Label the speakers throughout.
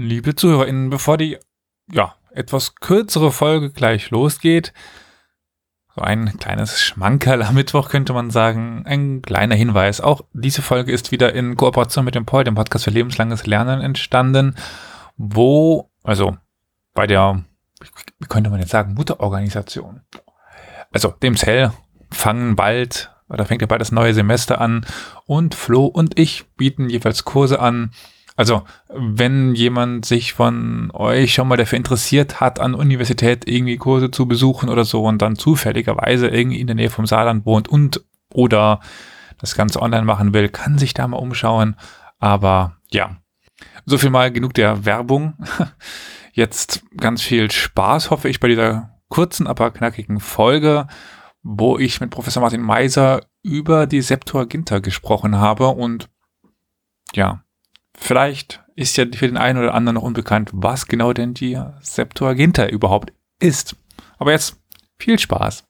Speaker 1: Liebe ZuhörerInnen, bevor die ja, etwas kürzere Folge gleich losgeht, so ein kleines Schmankerl am Mittwoch könnte man sagen, ein kleiner Hinweis. Auch diese Folge ist wieder in Kooperation mit dem POL, dem Podcast für lebenslanges Lernen, entstanden, wo, also bei der, wie könnte man jetzt sagen, Mutterorganisation. Also dem Cell fangen bald, oder fängt ja bald das neue Semester an und Flo und ich bieten jeweils Kurse an, also, wenn jemand sich von euch schon mal dafür interessiert hat, an Universität irgendwie Kurse zu besuchen oder so und dann zufälligerweise irgendwie in der Nähe vom Saarland wohnt und oder das Ganze online machen will, kann sich da mal umschauen. Aber ja, so viel mal genug der Werbung. Jetzt ganz viel Spaß, hoffe ich, bei dieser kurzen, aber knackigen Folge, wo ich mit Professor Martin Meiser über die Septuaginta gesprochen habe und ja, Vielleicht ist ja für den einen oder anderen noch unbekannt, was genau denn die Septuaginta überhaupt ist. Aber jetzt viel Spaß.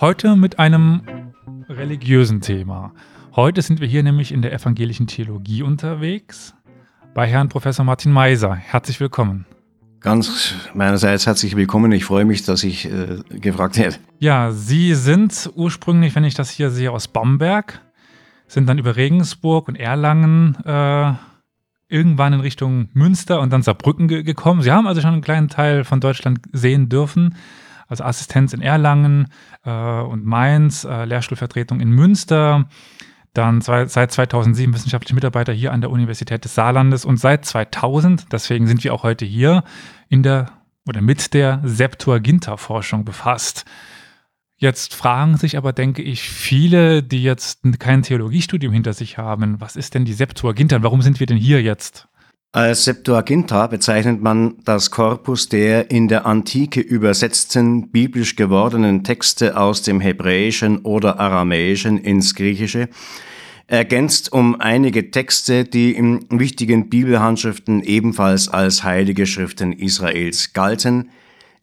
Speaker 1: Heute mit einem religiösen Thema. Heute sind wir hier nämlich in der evangelischen Theologie unterwegs bei Herrn Professor Martin Meiser. Herzlich willkommen.
Speaker 2: Ganz meinerseits herzlich willkommen. Ich freue mich, dass ich äh, gefragt werde.
Speaker 1: Ja, Sie sind ursprünglich, wenn ich das hier sehe, aus Bamberg, sind dann über Regensburg und Erlangen äh, irgendwann in Richtung Münster und dann Saarbrücken ge gekommen. Sie haben also schon einen kleinen Teil von Deutschland sehen dürfen also Assistenz in Erlangen äh, und Mainz, äh, Lehrstuhlvertretung in Münster, dann zwei, seit 2007 wissenschaftliche Mitarbeiter hier an der Universität des Saarlandes und seit 2000, deswegen sind wir auch heute hier, in der oder mit der Septuaginta-Forschung befasst. Jetzt fragen sich aber, denke ich, viele, die jetzt kein Theologiestudium hinter sich haben, was ist denn die Septuaginta? Warum sind wir denn hier jetzt?
Speaker 2: Als Septuaginta bezeichnet man das Korpus der in der Antike übersetzten biblisch gewordenen Texte aus dem Hebräischen oder Aramäischen ins Griechische, ergänzt um einige Texte, die in wichtigen Bibelhandschriften ebenfalls als heilige Schriften Israels galten,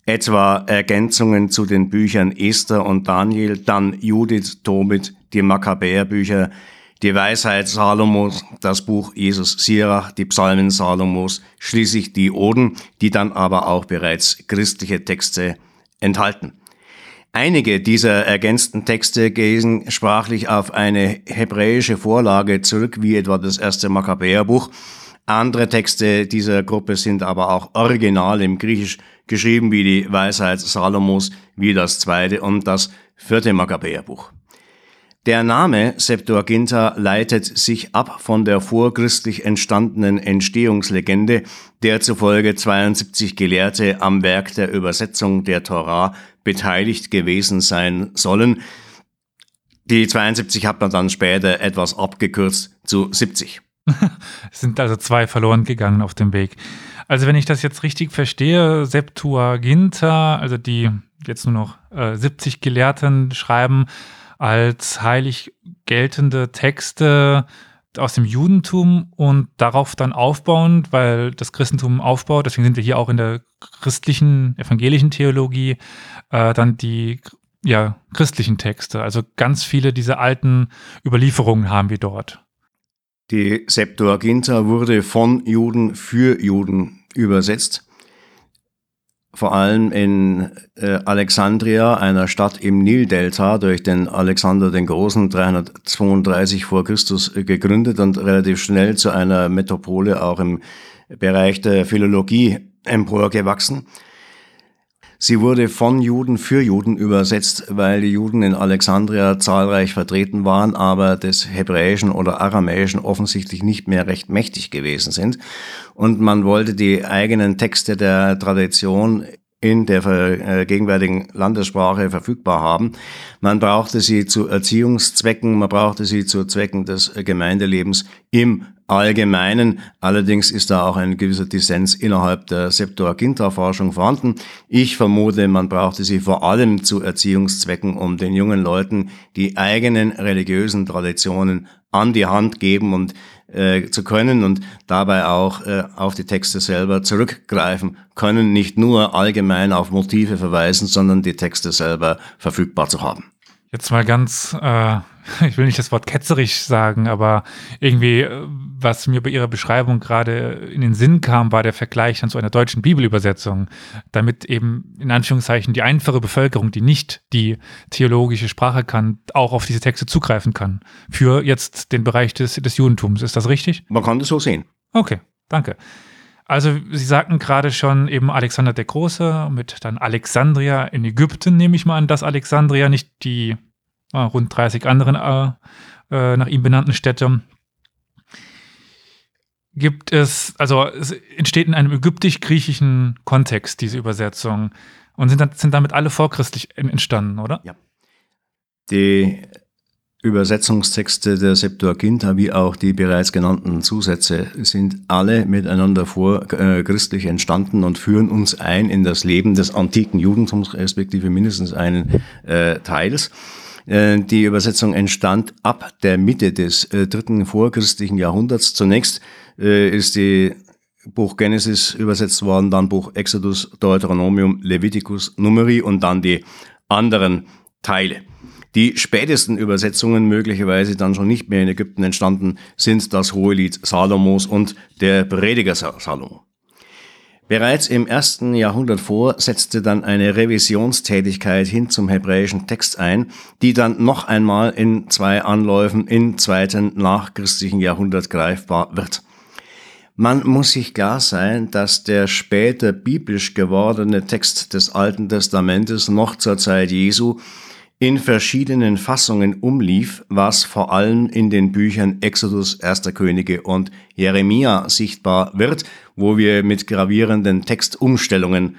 Speaker 2: etwa Ergänzungen zu den Büchern Esther und Daniel, dann Judith, Tobit, die Makkabäerbücher, die Weisheit Salomos, das Buch Jesus Sirach, die Psalmen Salomos, schließlich die Oden, die dann aber auch bereits christliche Texte enthalten. Einige dieser ergänzten Texte gehen sprachlich auf eine hebräische Vorlage zurück, wie etwa das erste Makkabäerbuch. Andere Texte dieser Gruppe sind aber auch original im Griechisch geschrieben, wie die Weisheit Salomos, wie das zweite und das vierte Makkabäerbuch. Der Name Septuaginta leitet sich ab von der vorchristlich entstandenen Entstehungslegende, der zufolge 72 Gelehrte am Werk der Übersetzung der Torah beteiligt gewesen sein sollen. Die 72 hat man dann später etwas abgekürzt zu 70.
Speaker 1: es sind also zwei verloren gegangen auf dem Weg. Also wenn ich das jetzt richtig verstehe, Septuaginta, also die jetzt nur noch äh, 70 Gelehrten schreiben, als heilig geltende Texte aus dem Judentum und darauf dann aufbauend, weil das Christentum aufbaut, deswegen sind wir hier auch in der christlichen, evangelischen Theologie, äh, dann die ja, christlichen Texte. Also ganz viele dieser alten Überlieferungen haben wir dort.
Speaker 2: Die Septuaginta wurde von Juden für Juden übersetzt vor allem in äh, Alexandria, einer Stadt im Nildelta, durch den Alexander den Großen 332 vor Christus äh, gegründet und relativ schnell zu einer Metropole auch im Bereich der Philologie emporgewachsen. Sie wurde von Juden für Juden übersetzt, weil die Juden in Alexandria zahlreich vertreten waren, aber des Hebräischen oder Aramäischen offensichtlich nicht mehr recht mächtig gewesen sind. Und man wollte die eigenen Texte der Tradition in der äh, gegenwärtigen Landessprache verfügbar haben. Man brauchte sie zu Erziehungszwecken, man brauchte sie zu Zwecken des Gemeindelebens im Allgemeinen. Allerdings ist da auch ein gewisser Dissens innerhalb der Septuaginta-Forschung vorhanden. Ich vermute, man brauchte sie vor allem zu Erziehungszwecken, um den jungen Leuten die eigenen religiösen Traditionen an die Hand geben und äh, zu können und dabei auch äh, auf die Texte selber zurückgreifen können, nicht nur allgemein auf Motive verweisen, sondern die Texte selber verfügbar zu haben.
Speaker 1: Jetzt mal ganz, äh, ich will nicht das Wort ketzerisch sagen, aber irgendwie, äh, was mir bei Ihrer Beschreibung gerade in den Sinn kam, war der Vergleich dann zu einer deutschen Bibelübersetzung, damit eben in Anführungszeichen die einfache Bevölkerung, die nicht die theologische Sprache kann, auch auf diese Texte zugreifen kann. Für jetzt den Bereich des, des Judentums. Ist das richtig?
Speaker 2: Man kann das so sehen.
Speaker 1: Okay, danke. Also Sie sagten gerade schon eben Alexander der Große mit dann Alexandria in Ägypten, nehme ich mal an, dass Alexandria nicht die äh, rund 30 anderen äh, äh, nach ihm benannten Städte. Gibt es, also es entsteht in einem ägyptisch-griechischen Kontext diese Übersetzung und sind, sind damit alle vorchristlich entstanden, oder?
Speaker 2: Ja. Die Übersetzungstexte der Septuaginta wie auch die bereits genannten Zusätze sind alle miteinander vorchristlich äh, entstanden und führen uns ein in das Leben des antiken Judentums, respektive mindestens einen äh, Teils. Äh, die Übersetzung entstand ab der Mitte des äh, dritten vorchristlichen Jahrhunderts. Zunächst äh, ist die Buch Genesis übersetzt worden, dann Buch Exodus, Deuteronomium, Leviticus, Numeri und dann die anderen Teile. Die spätesten Übersetzungen, möglicherweise dann schon nicht mehr in Ägypten entstanden, sind das Hohelied Salomos und der Prediger Salomo. Bereits im ersten Jahrhundert vor setzte dann eine Revisionstätigkeit hin zum hebräischen Text ein, die dann noch einmal in zwei Anläufen im zweiten nachchristlichen Jahrhundert greifbar wird. Man muss sich klar sein, dass der später biblisch gewordene Text des Alten Testamentes noch zur Zeit Jesu in verschiedenen Fassungen umlief, was vor allem in den Büchern Exodus, Erster Könige und Jeremia sichtbar wird, wo wir mit gravierenden Textumstellungen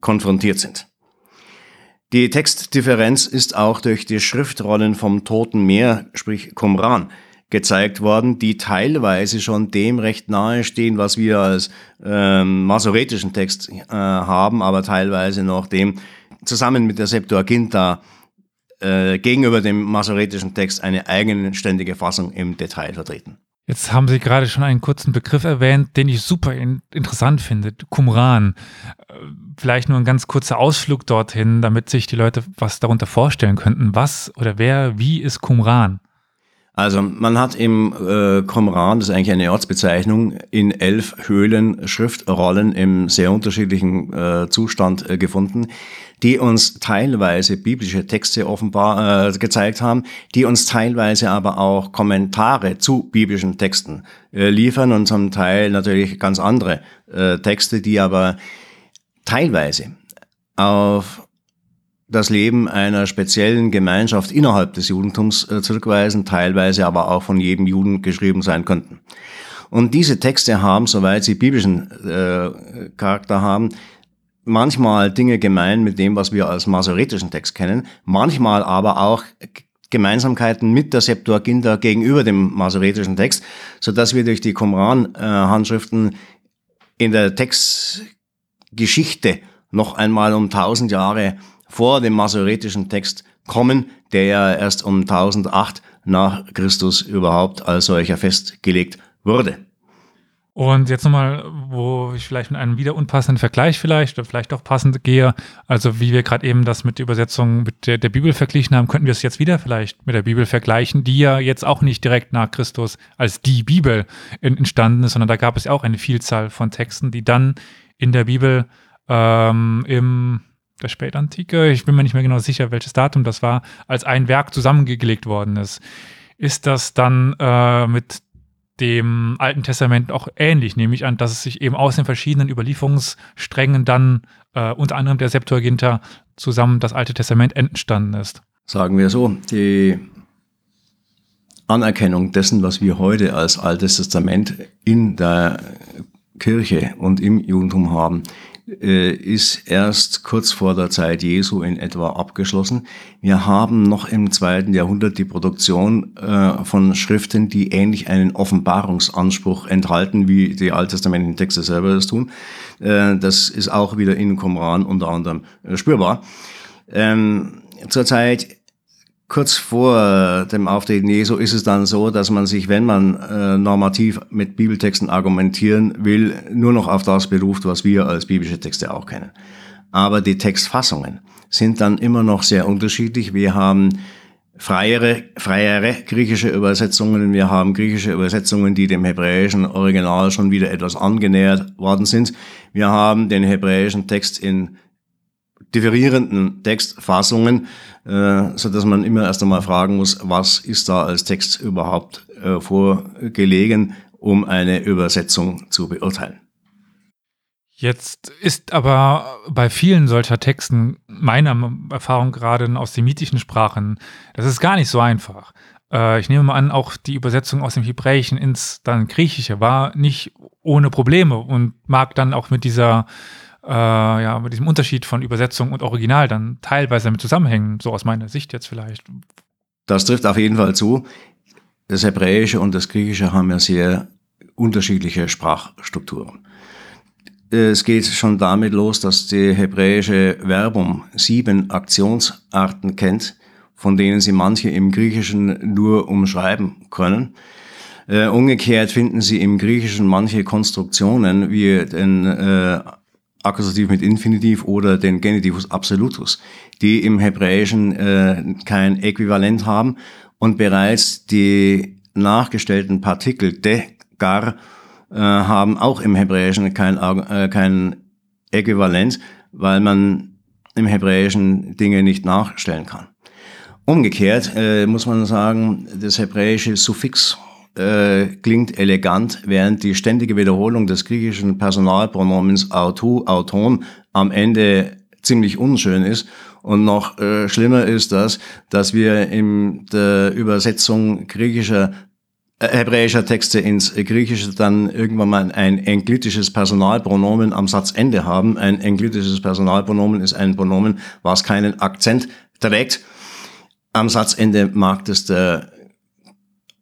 Speaker 2: konfrontiert sind. Die Textdifferenz ist auch durch die Schriftrollen vom Toten Meer, sprich Qumran, gezeigt worden, die teilweise schon dem recht nahe stehen, was wir als ähm, masoretischen Text äh, haben, aber teilweise noch dem zusammen mit der Septuaginta äh, gegenüber dem masoretischen Text eine eigenständige Fassung im Detail vertreten.
Speaker 1: Jetzt haben Sie gerade schon einen kurzen Begriff erwähnt, den ich super in, interessant finde, Qumran. Äh, vielleicht nur ein ganz kurzer Ausflug dorthin, damit sich die Leute was darunter vorstellen könnten. Was oder wer, wie ist Qumran?
Speaker 2: Also man hat im äh, Qumran, das ist eigentlich eine Ortsbezeichnung, in elf Höhlen Schriftrollen im sehr unterschiedlichen äh, Zustand äh, gefunden, die uns teilweise biblische Texte offenbar äh, gezeigt haben, die uns teilweise aber auch Kommentare zu biblischen Texten äh, liefern und zum Teil natürlich ganz andere äh, Texte, die aber teilweise auf das Leben einer speziellen Gemeinschaft innerhalb des Judentums äh, zurückweisen, teilweise aber auch von jedem Juden geschrieben sein könnten. Und diese Texte haben, soweit sie biblischen äh, Charakter haben, manchmal Dinge gemein mit dem, was wir als masoretischen Text kennen, manchmal aber auch Gemeinsamkeiten mit der Septuaginta gegenüber dem masoretischen Text, so dass wir durch die Qumran-Handschriften in der Textgeschichte noch einmal um tausend Jahre vor dem masoretischen Text kommen, der ja erst um 1008 nach Christus überhaupt als solcher festgelegt wurde.
Speaker 1: Und jetzt nochmal, wo ich vielleicht mit einem wieder unpassenden Vergleich vielleicht oder vielleicht auch passend gehe, also wie wir gerade eben das mit der Übersetzung mit der, der, Bibel verglichen haben, könnten wir es jetzt wieder vielleicht mit der Bibel vergleichen, die ja jetzt auch nicht direkt nach Christus als die Bibel entstanden ist, sondern da gab es ja auch eine Vielzahl von Texten, die dann in der Bibel ähm, im der Spätantike, ich bin mir nicht mehr genau sicher, welches Datum das war, als ein Werk zusammengelegt worden ist. Ist das dann äh, mit dem Alten Testament auch ähnlich, nehme ich an, dass es sich eben aus den verschiedenen Überlieferungssträngen dann äh, unter anderem der Septuaginta zusammen das Alte Testament entstanden ist.
Speaker 2: Sagen wir so, die Anerkennung dessen, was wir heute als Altes Testament in der Kirche und im Judentum haben, ist erst kurz vor der Zeit Jesu in etwa abgeschlossen. Wir haben noch im zweiten Jahrhundert die Produktion äh, von Schriften, die ähnlich einen Offenbarungsanspruch enthalten, wie die alttestamentlichen Texte selber das tun. Äh, das ist auch wieder in Qumran unter anderem spürbar. Ähm, zur Zeit kurz vor dem Auftreten Jesu ist es dann so, dass man sich, wenn man äh, normativ mit Bibeltexten argumentieren will, nur noch auf das beruft, was wir als biblische Texte auch kennen. Aber die Textfassungen sind dann immer noch sehr unterschiedlich. Wir haben freiere, freiere griechische Übersetzungen, wir haben griechische Übersetzungen, die dem hebräischen Original schon wieder etwas angenähert worden sind. Wir haben den hebräischen Text in differierenden Textfassungen, äh, so dass man immer erst einmal fragen muss, was ist da als Text überhaupt äh, vorgelegen, um eine Übersetzung zu beurteilen.
Speaker 1: Jetzt ist aber bei vielen solcher Texten, meiner Erfahrung gerade aus den mythischen Sprachen, das ist gar nicht so einfach. Äh, ich nehme mal an, auch die Übersetzung aus dem Hebräischen ins dann Griechische war nicht ohne Probleme und mag dann auch mit dieser äh, ja, mit diesem Unterschied von Übersetzung und Original dann teilweise damit zusammenhängen, so aus meiner Sicht jetzt vielleicht.
Speaker 2: Das trifft auf jeden Fall zu. Das Hebräische und das Griechische haben ja sehr unterschiedliche Sprachstrukturen. Es geht schon damit los, dass die hebräische Werbung sieben Aktionsarten kennt, von denen sie manche im Griechischen nur umschreiben können. Äh, umgekehrt finden sie im Griechischen manche Konstruktionen wie den äh, Akkusativ mit Infinitiv oder den Genitivus Absolutus, die im Hebräischen äh, kein Äquivalent haben und bereits die nachgestellten Partikel de, gar äh, haben auch im Hebräischen kein, äh, kein Äquivalent, weil man im Hebräischen Dinge nicht nachstellen kann. Umgekehrt äh, muss man sagen, das hebräische Suffix äh, klingt elegant, während die ständige Wiederholung des griechischen Personalpronomens autu, auton am Ende ziemlich unschön ist. Und noch äh, schlimmer ist das, dass wir in der Übersetzung griechischer äh, hebräischer Texte ins Griechische dann irgendwann mal ein englitisches Personalpronomen am Satzende haben. Ein englitisches Personalpronomen ist ein Pronomen, was keinen Akzent trägt. Am Satzende mag das der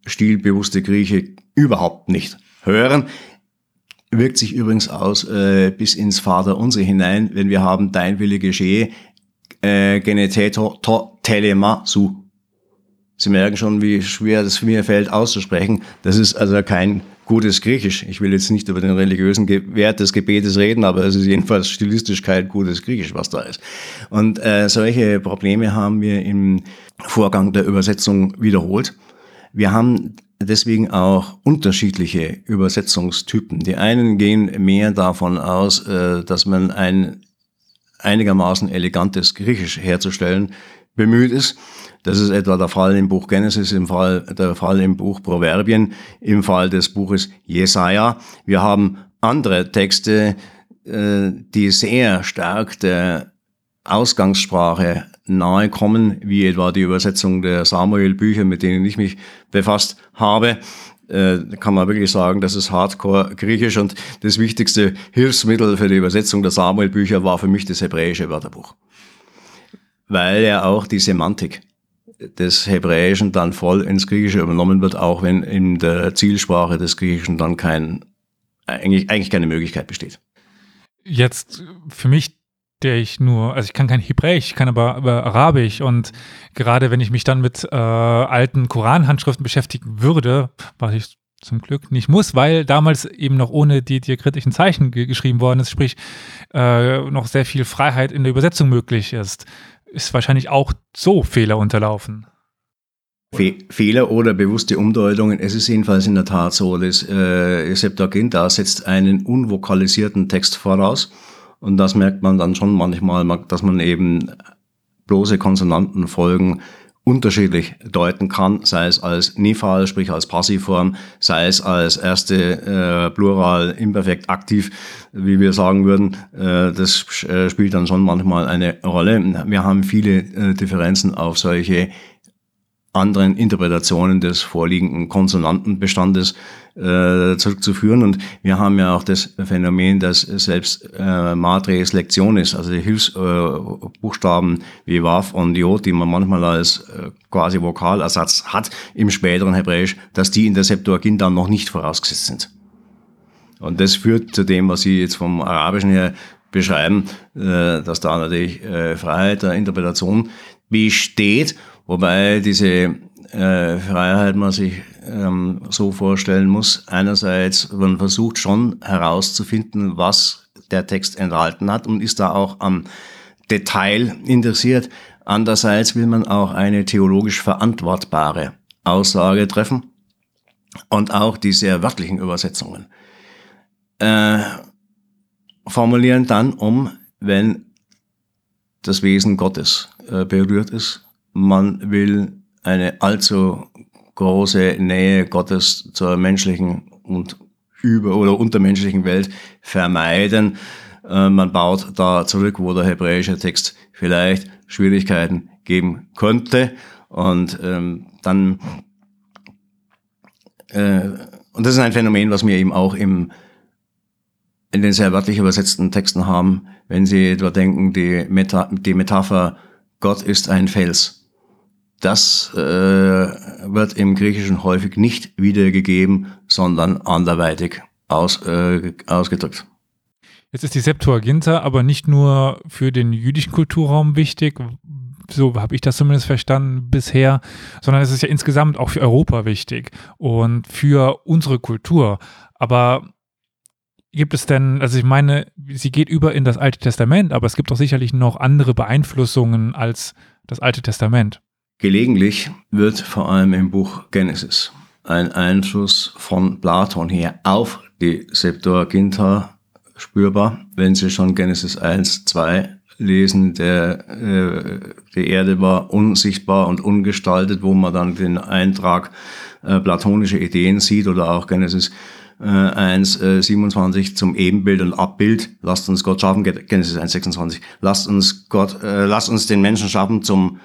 Speaker 2: stilbewusste Grieche überhaupt nicht hören. Wirkt sich übrigens aus äh, bis ins Vaterunser hinein, wenn wir haben Dein Wille geschehe, äh, Geneteto to telema su. Sie merken schon, wie schwer das mir fällt auszusprechen. Das ist also kein gutes Griechisch. Ich will jetzt nicht über den religiösen Wert des Gebetes reden, aber es ist jedenfalls stilistisch kein gutes Griechisch, was da ist. Und äh, solche Probleme haben wir im Vorgang der Übersetzung wiederholt. Wir haben deswegen auch unterschiedliche Übersetzungstypen. Die einen gehen mehr davon aus, äh, dass man ein einigermaßen elegantes Griechisch herzustellen bemüht ist. Das ist etwa der Fall im Buch Genesis, im Fall, der Fall im Buch Proverbien, im Fall des Buches Jesaja. Wir haben andere Texte, äh, die sehr stark der Ausgangssprache nahe kommen, wie etwa die Übersetzung der Samuel-Bücher, mit denen ich mich befasst habe, äh, kann man wirklich sagen, das ist Hardcore-Griechisch und das wichtigste Hilfsmittel für die Übersetzung der Samuel-Bücher war für mich das hebräische Wörterbuch. Weil ja auch die Semantik des Hebräischen dann voll ins Griechische übernommen wird, auch wenn in der Zielsprache des Griechischen dann kein, eigentlich, eigentlich keine Möglichkeit besteht.
Speaker 1: Jetzt für mich der ich nur, also ich kann kein Hebräisch, ich kann aber, aber Arabisch und gerade wenn ich mich dann mit äh, alten Koranhandschriften beschäftigen würde, was ich zum Glück nicht muss, weil damals eben noch ohne die diakritischen Zeichen ge geschrieben worden ist, sprich äh, noch sehr viel Freiheit in der Übersetzung möglich ist, ist wahrscheinlich auch so Fehler unterlaufen.
Speaker 2: Fe Fehler oder bewusste Umdeutungen. Es ist jedenfalls in der Tat so, dass äh, Septuaginta setzt einen unvokalisierten Text voraus und das merkt man dann schon manchmal, dass man eben bloße Konsonantenfolgen unterschiedlich deuten kann, sei es als Nifal, sprich als Passivform, sei es als erste äh, Plural imperfekt aktiv, wie wir sagen würden. Äh, das äh, spielt dann schon manchmal eine Rolle. Wir haben viele äh, Differenzen auf solche anderen Interpretationen des vorliegenden Konsonantenbestandes äh, zurückzuführen. Und wir haben ja auch das Phänomen, dass selbst äh, Matres Lektionis, also die Hilfsbuchstaben äh, wie Waf und Jod, die man manchmal als äh, quasi Vokalersatz hat im späteren Hebräisch, dass die in der Septuaginta noch nicht vorausgesetzt sind. Und das führt zu dem, was Sie jetzt vom Arabischen her beschreiben, äh, dass da natürlich äh, Freiheit der Interpretation besteht, wobei diese äh, Freiheit man sich ähm, so vorstellen muss. Einerseits, man versucht schon herauszufinden, was der Text enthalten hat und ist da auch am Detail interessiert. Andererseits will man auch eine theologisch verantwortbare Aussage treffen und auch die sehr wörtlichen Übersetzungen äh, formulieren dann um, wenn das Wesen Gottes äh, berührt ist. Man will eine allzu große Nähe Gottes zur menschlichen und über- oder untermenschlichen Welt vermeiden. Äh, man baut da zurück, wo der hebräische Text vielleicht Schwierigkeiten geben könnte. Und ähm, dann, äh, und das ist ein Phänomen, was mir eben auch im in den sehr wörtlich übersetzten Texten haben, wenn Sie etwa denken, die, Meta die Metapher Gott ist ein Fels. Das äh, wird im Griechischen häufig nicht wiedergegeben, sondern anderweitig aus, äh, ausgedrückt.
Speaker 1: Jetzt ist die Septuaginta aber nicht nur für den jüdischen Kulturraum wichtig, so habe ich das zumindest verstanden bisher, sondern es ist ja insgesamt auch für Europa wichtig und für unsere Kultur. Aber gibt es denn, also ich meine, sie geht über in das Alte Testament, aber es gibt doch sicherlich noch andere Beeinflussungen als das Alte Testament.
Speaker 2: Gelegentlich wird vor allem im Buch Genesis ein Einfluss von Platon her auf die Septuaginta spürbar, wenn Sie schon Genesis 1, 2 lesen, der, äh, die Erde war unsichtbar und ungestaltet, wo man dann den Eintrag äh, platonische Ideen sieht oder auch Genesis 1, äh, 27 zum Ebenbild und Abbild. Lasst uns Gott schaffen, Genesis 1, 26. Lasst uns Gott, äh, lasst uns den Menschen schaffen zum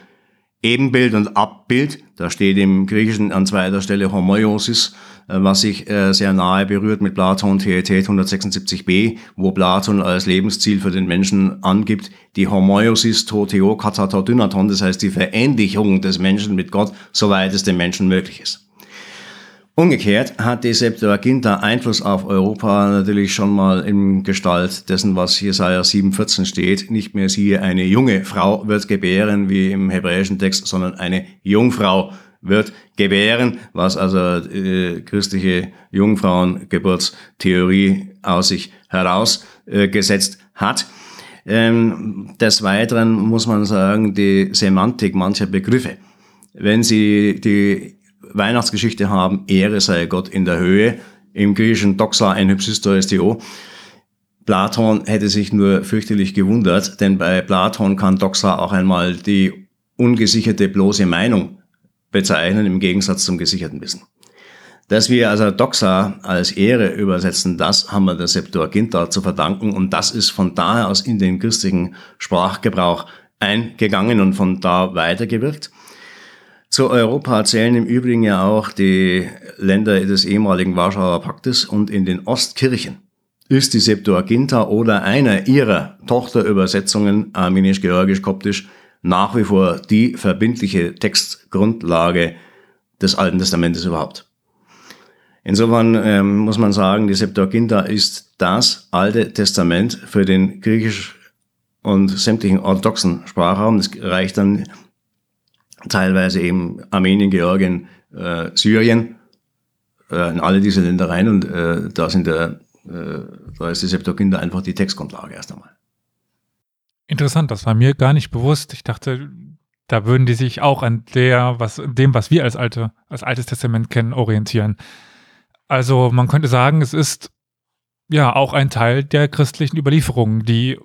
Speaker 2: Ebenbild und Abbild. Da steht im Griechischen an zweiter Stelle Homoiosis, äh, was sich äh, sehr nahe berührt mit Platon Theetet 176b, wo Platon als Lebensziel für den Menschen angibt, die Homoiosis to Theo Katatodynaton, das heißt die Verähnlichung des Menschen mit Gott, soweit es dem Menschen möglich ist. Umgekehrt hat die Septuaginta Einfluss auf Europa natürlich schon mal in Gestalt dessen, was Jesaja 7,14 steht. Nicht mehr siehe, eine junge Frau wird gebären, wie im hebräischen Text, sondern eine Jungfrau wird gebären, was also äh, christliche Jungfrauengeburtstheorie aus sich herausgesetzt äh, hat. Ähm, des Weiteren muss man sagen, die Semantik mancher Begriffe. Wenn Sie die Weihnachtsgeschichte haben, Ehre sei Gott in der Höhe, im griechischen Doxa ein Hypsisto Platon hätte sich nur fürchterlich gewundert, denn bei Platon kann Doxa auch einmal die ungesicherte bloße Meinung bezeichnen, im Gegensatz zum gesicherten Wissen. Dass wir also Doxa als Ehre übersetzen, das haben wir der Septuaginta zu verdanken und das ist von daher aus in den christlichen Sprachgebrauch eingegangen und von da weitergewirkt. Zu Europa zählen im Übrigen ja auch die Länder des ehemaligen Warschauer Paktes und in den Ostkirchen ist die Septuaginta oder einer ihrer Tochterübersetzungen armenisch, georgisch, koptisch nach wie vor die verbindliche Textgrundlage des Alten Testamentes überhaupt. Insofern ähm, muss man sagen, die Septuaginta ist das Alte Testament für den griechisch und sämtlichen orthodoxen Sprachraum. Das reicht dann teilweise eben Armenien, Georgien, äh, Syrien, äh, in alle diese Länder rein und äh, da sind der, äh, da ist die Septuaginta einfach die Textgrundlage erst einmal.
Speaker 1: Interessant, das war mir gar nicht bewusst. Ich dachte, da würden die sich auch an der, was, dem, was wir als alte, als altes Testament kennen, orientieren. Also man könnte sagen, es ist ja auch ein Teil der christlichen Überlieferung, die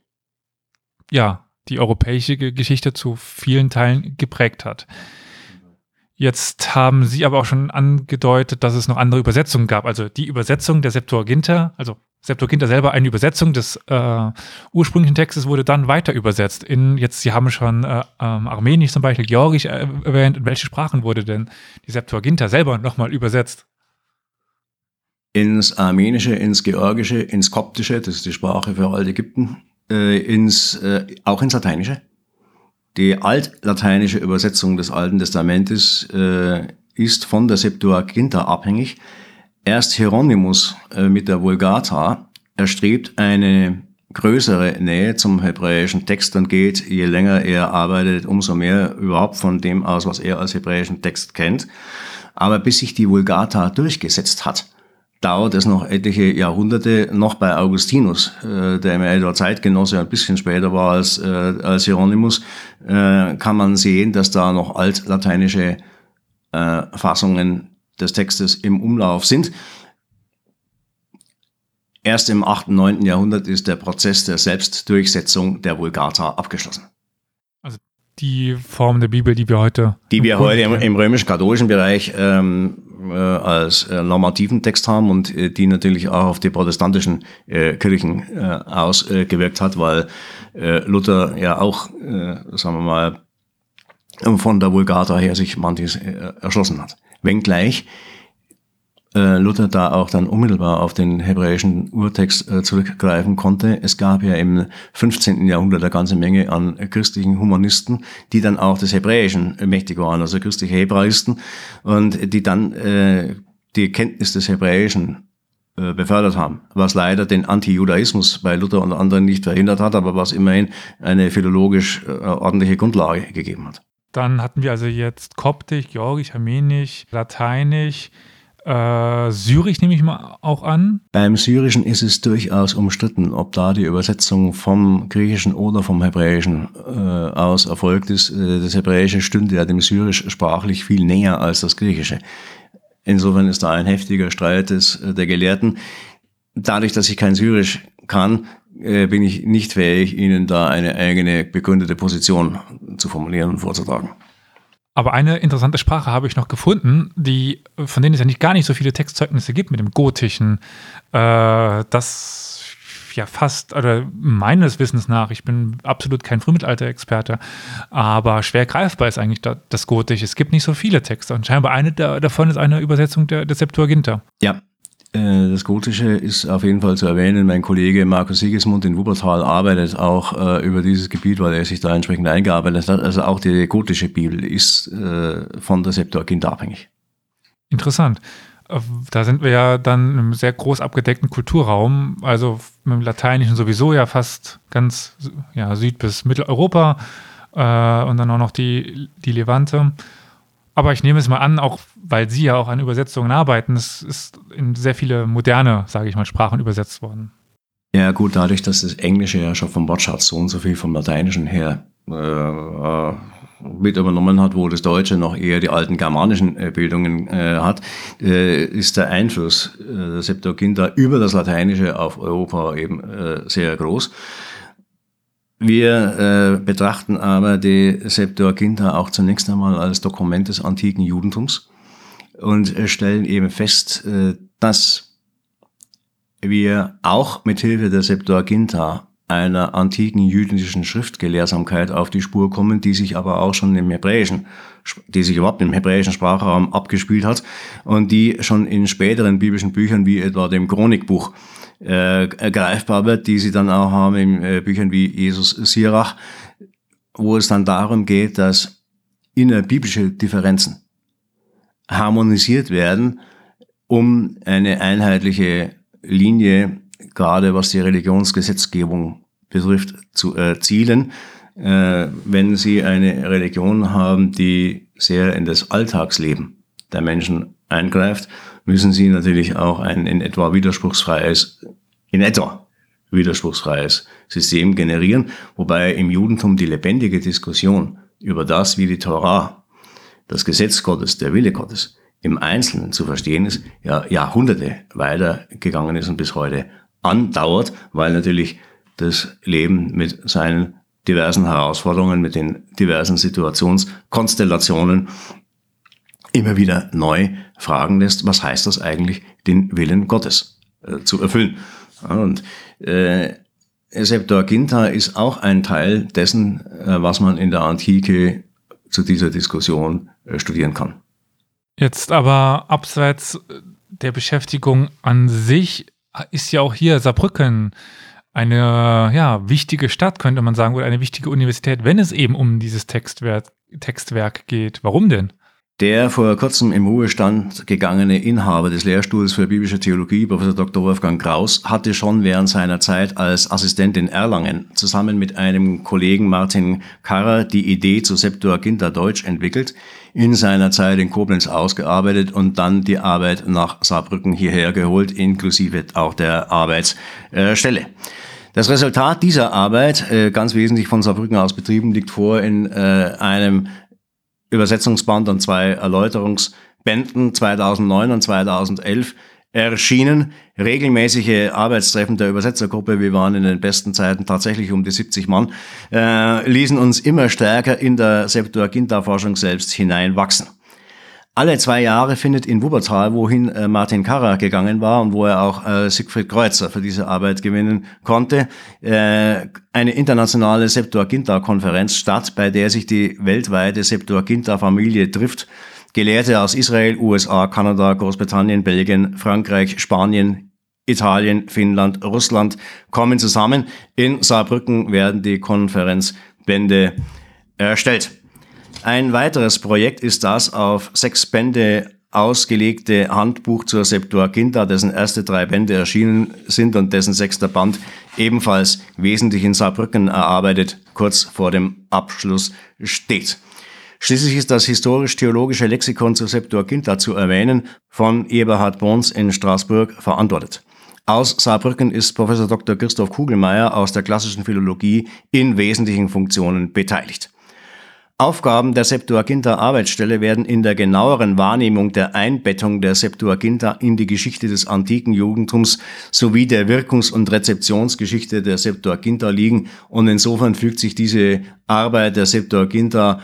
Speaker 1: ja die europäische Geschichte zu vielen Teilen geprägt hat. Jetzt haben Sie aber auch schon angedeutet, dass es noch andere Übersetzungen gab. Also die Übersetzung der Septuaginta, also Septuaginta selber eine Übersetzung des äh, ursprünglichen Textes wurde dann weiter übersetzt in jetzt Sie haben schon äh, ähm, Armenisch zum Beispiel, Georgisch äh, erwähnt. In welche Sprachen wurde denn die Septuaginta selber nochmal übersetzt?
Speaker 2: Ins Armenische, ins Georgische, ins Koptische, das ist die Sprache für Altägypten, äh, ins äh, auch ins Lateinische. Die altlateinische Übersetzung des Alten Testamentes äh, ist von der Septuaginta abhängig. Erst Hieronymus äh, mit der Vulgata erstrebt eine größere Nähe zum hebräischen Text und geht, je länger er arbeitet, umso mehr überhaupt von dem aus, was er als hebräischen Text kennt. Aber bis sich die Vulgata durchgesetzt hat, dauert es noch etliche Jahrhunderte, noch bei Augustinus, äh, der mir etwa Zeitgenosse ein bisschen später war als, äh, als Hieronymus, äh, kann man sehen, dass da noch altlateinische äh, Fassungen des Textes im Umlauf sind. Erst im 8. und 9. Jahrhundert ist der Prozess der Selbstdurchsetzung der Vulgata abgeschlossen.
Speaker 1: Also die Form der Bibel, die wir heute.
Speaker 2: Die wir heute im, im römisch-katholischen Bereich ähm, äh, als äh, normativen Text haben und äh, die natürlich auch auf die protestantischen äh, Kirchen äh, ausgewirkt hat, weil äh, Luther ja auch, äh, sagen wir mal, von der Vulgata her sich manches äh, erschlossen hat. Wenngleich äh, Luther da auch dann unmittelbar auf den hebräischen Urtext äh, zurückgreifen konnte. Es gab ja im 15. Jahrhundert eine ganze Menge an christlichen Humanisten, die dann auch des Hebräischen mächtig waren, also christliche Hebraisten, und die dann äh, die Kenntnis des Hebräischen äh, befördert haben, was leider den Antijudaismus bei Luther und anderen nicht verhindert hat, aber was immerhin eine philologisch äh, ordentliche Grundlage gegeben hat.
Speaker 1: Dann hatten wir also jetzt Koptisch, Georgisch, Armenisch, Lateinisch, äh, Syrisch nehme ich mal auch an.
Speaker 2: Beim Syrischen ist es durchaus umstritten, ob da die Übersetzung vom Griechischen oder vom Hebräischen äh, aus erfolgt ist. Äh, das Hebräische stünde ja dem Syrisch sprachlich viel näher als das Griechische. Insofern ist da ein heftiger Streit des, äh, der Gelehrten. Dadurch, dass ich kein Syrisch kann, äh, bin ich nicht fähig, Ihnen da eine eigene begründete Position zu formulieren und vorzutragen.
Speaker 1: Aber eine interessante Sprache habe ich noch gefunden, die, von denen es ja nicht gar nicht so viele Textzeugnisse gibt mit dem Gotischen. Äh, das ja fast, oder meines Wissens nach, ich bin absolut kein Frühmittelalter-Experte, aber schwer greifbar ist eigentlich das Gotische. Es gibt nicht so viele Texte und scheinbar eine davon ist eine Übersetzung der, der Septuaginta.
Speaker 2: Ja, das Gotische ist auf jeden Fall zu erwähnen. Mein Kollege Markus Siegesmund in Wuppertal arbeitet auch äh, über dieses Gebiet, weil er sich da entsprechend eingearbeitet hat. Also auch die gotische Bibel ist äh, von der Septuaginta abhängig.
Speaker 1: Interessant. Äh, da sind wir ja dann im sehr groß abgedeckten Kulturraum, also mit dem Lateinischen sowieso ja fast ganz ja, Süd- bis Mitteleuropa äh, und dann auch noch die, die Levante. Aber ich nehme es mal an, auch weil Sie ja auch an Übersetzungen arbeiten, es ist in sehr viele moderne, sage ich mal, Sprachen übersetzt worden.
Speaker 2: Ja, gut, dadurch, dass das Englische ja schon vom Wortschatz so und so viel vom Lateinischen her äh, mit übernommen hat, wo das Deutsche noch eher die alten germanischen äh, Bildungen äh, hat, äh, ist der Einfluss äh, der Septuaginta über das Lateinische auf Europa eben äh, sehr groß. Wir äh, betrachten aber die Septuaginta auch zunächst einmal als Dokument des antiken Judentums und stellen eben fest, äh, dass wir auch mit Hilfe der Septuaginta einer antiken jüdischen Schriftgelehrsamkeit auf die Spur kommen, die sich aber auch schon im hebräischen, die sich überhaupt im hebräischen Sprachraum abgespielt hat und die schon in späteren biblischen Büchern wie etwa dem Chronikbuch äh, greifbar wird, die sie dann auch haben in äh, Büchern wie Jesus Sirach, wo es dann darum geht, dass innerbiblische Differenzen harmonisiert werden, um eine einheitliche Linie, gerade was die Religionsgesetzgebung betrifft, zu erzielen. Äh, wenn Sie eine Religion haben, die sehr in das Alltagsleben der Menschen eingreift, müssen Sie natürlich auch ein in etwa widerspruchsfreies, in etwa widerspruchsfreies System generieren, wobei im Judentum die lebendige Diskussion über das, wie die Torah das Gesetz Gottes, der Wille Gottes, im Einzelnen zu verstehen ist, ja Jahrhunderte weitergegangen ist und bis heute andauert, weil natürlich das Leben mit seinen diversen Herausforderungen, mit den diversen Situationskonstellationen immer wieder neu fragen lässt, was heißt das eigentlich, den Willen Gottes äh, zu erfüllen. Und äh, Septuaginta ist auch ein Teil dessen, äh, was man in der Antike zu dieser Diskussion äh, studieren kann.
Speaker 1: Jetzt aber abseits der Beschäftigung an sich ist ja auch hier Saarbrücken eine ja, wichtige Stadt, könnte man sagen, oder eine wichtige Universität, wenn es eben um dieses Textwerk, Textwerk geht. Warum denn?
Speaker 2: Der vor kurzem im Ruhestand gegangene Inhaber des Lehrstuhls für biblische Theologie, Professor Dr. Wolfgang Kraus, hatte schon während seiner Zeit als Assistent in Erlangen zusammen mit einem Kollegen Martin Karrer die Idee zu Septuaginta Deutsch entwickelt, in seiner Zeit in Koblenz ausgearbeitet und dann die Arbeit nach Saarbrücken hierher geholt, inklusive auch der Arbeitsstelle. Das Resultat dieser Arbeit, äh, ganz wesentlich von Saarbrücken aus betrieben, liegt vor in äh, einem Übersetzungsband und zwei Erläuterungsbänden 2009 und 2011 erschienen. Regelmäßige Arbeitstreffen der Übersetzergruppe, wir waren in den besten Zeiten tatsächlich um die 70 Mann, äh, ließen uns immer stärker in der Septuaginta-Forschung selbst hineinwachsen. Alle zwei Jahre findet in Wuppertal, wohin äh, Martin Karrer gegangen war und wo er auch äh, Siegfried Kreuzer für diese Arbeit gewinnen konnte, äh, eine internationale Septuaginta-Konferenz statt, bei der sich die weltweite Septuaginta-Familie trifft. Gelehrte aus Israel, USA, Kanada, Großbritannien, Belgien, Frankreich, Spanien, Italien, Finnland, Russland kommen zusammen. In Saarbrücken werden die Konferenzbände erstellt. Ein weiteres Projekt ist das auf sechs Bände ausgelegte Handbuch zur Septuaginta, dessen erste drei Bände erschienen sind und dessen sechster Band ebenfalls wesentlich in Saarbrücken erarbeitet, kurz vor dem Abschluss steht. Schließlich ist das historisch-theologische Lexikon zur Septuaginta zu erwähnen, von Eberhard Bons in Straßburg verantwortet. Aus Saarbrücken ist Professor Dr. Christoph Kugelmeier aus der klassischen Philologie in wesentlichen Funktionen beteiligt. Aufgaben der Septuaginta-Arbeitsstelle werden in der genaueren Wahrnehmung der Einbettung der Septuaginta in die Geschichte des antiken Judentums sowie der Wirkungs- und Rezeptionsgeschichte der Septuaginta liegen und insofern fügt sich diese Arbeit der Septuaginta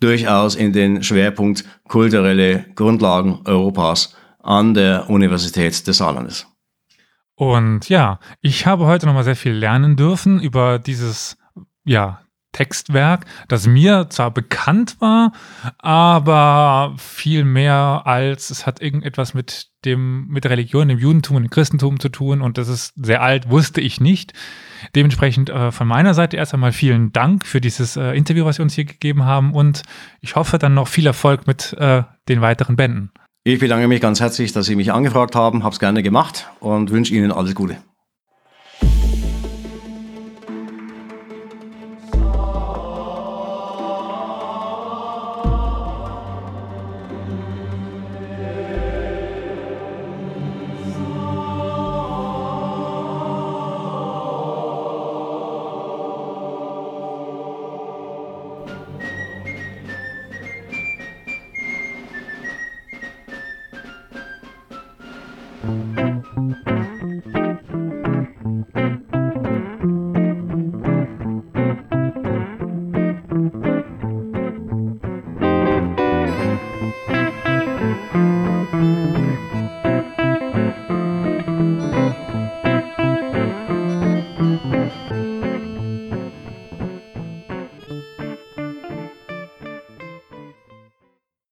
Speaker 2: durchaus in den Schwerpunkt kulturelle Grundlagen Europas an der Universität des Saarlandes.
Speaker 1: Und ja, ich habe heute nochmal sehr viel lernen dürfen über dieses ja, Textwerk, das mir zwar bekannt war, aber viel mehr als es hat irgendetwas mit dem, mit der Religion, dem Judentum und dem Christentum zu tun und das ist sehr alt, wusste ich nicht. Dementsprechend äh, von meiner Seite erst einmal vielen Dank für dieses äh, Interview, was Sie uns hier gegeben haben und ich hoffe dann noch viel Erfolg mit äh, den weiteren Bänden.
Speaker 2: Ich bedanke mich ganz herzlich, dass Sie mich angefragt haben, habe es gerne gemacht und wünsche Ihnen alles Gute.